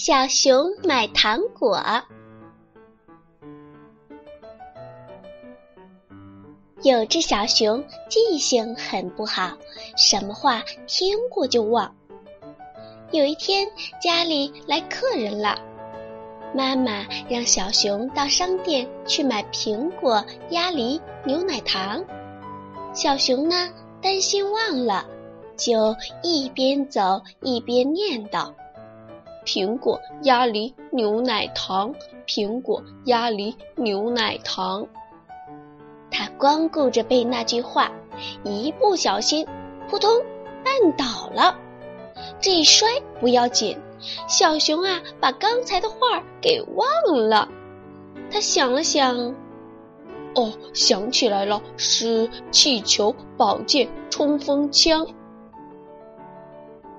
小熊买糖果。有只小熊记性很不好，什么话听过就忘。有一天家里来客人了，妈妈让小熊到商店去买苹果、鸭梨、牛奶糖。小熊呢担心忘了，就一边走一边念叨。苹果、鸭梨、牛奶糖，苹果、鸭梨、牛奶糖。他光顾着背那句话，一不小心，扑通绊倒了。这一摔不要紧，小熊啊，把刚才的话给忘了。他想了想，哦，想起来了，是气球、宝剑、冲锋枪。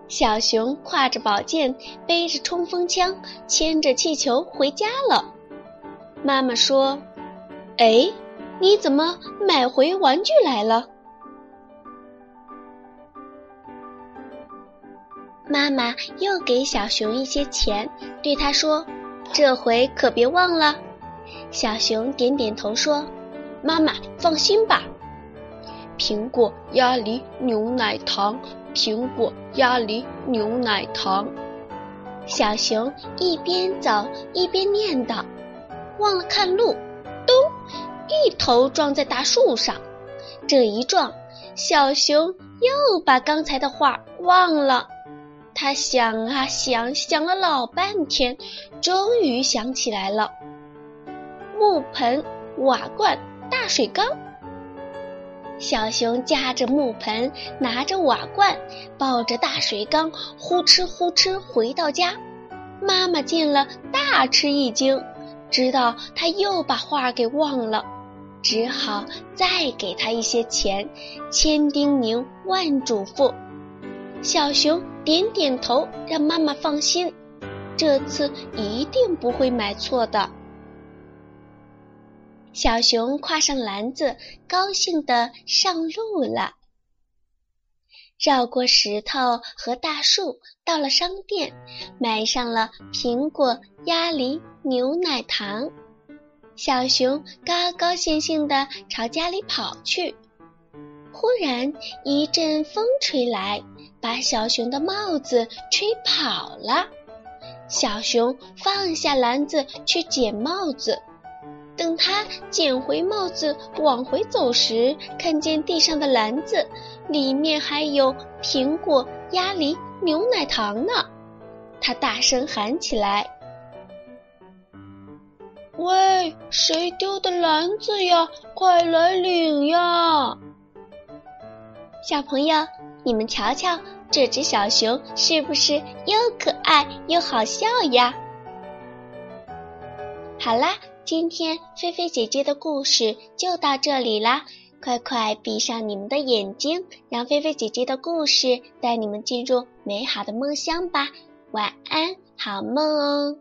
小熊挎着宝剑，背着冲锋枪，牵着气球回家了。妈妈说：“哎，你怎么买回玩具来了？”妈妈又给小熊一些钱，对他说：“这回可别忘了。”小熊点点头说：“妈妈放心吧。”苹果、鸭梨、牛奶糖。苹果、鸭梨、牛奶糖。小熊一边走一边念叨，忘了看路，咚，一头撞在大树上。这一撞，小熊又把刚才的话忘了。他想啊想，想了老半天，终于想起来了：木盆、瓦罐、大水缸。小熊夹着木盆，拿着瓦罐，抱着大水缸，呼哧呼哧回到家。妈妈见了，大吃一惊，知道他又把画给忘了，只好再给他一些钱，千叮咛万嘱咐。小熊点点头，让妈妈放心，这次一定不会买错的。小熊挎上篮子，高兴地上路了。绕过石头和大树，到了商店，买上了苹果、鸭梨、牛奶糖。小熊高高兴兴地朝家里跑去。忽然一阵风吹来，把小熊的帽子吹跑了。小熊放下篮子去捡帽子。等他捡回帽子往回走时，看见地上的篮子里面还有苹果、鸭梨、牛奶糖呢。他大声喊起来：“喂，谁丢的篮子呀？快来领呀！”小朋友，你们瞧瞧，这只小熊是不是又可爱又好笑呀？好啦。今天菲菲姐姐的故事就到这里啦，快快闭上你们的眼睛，让菲菲姐姐的故事带你们进入美好的梦乡吧。晚安，好梦哦。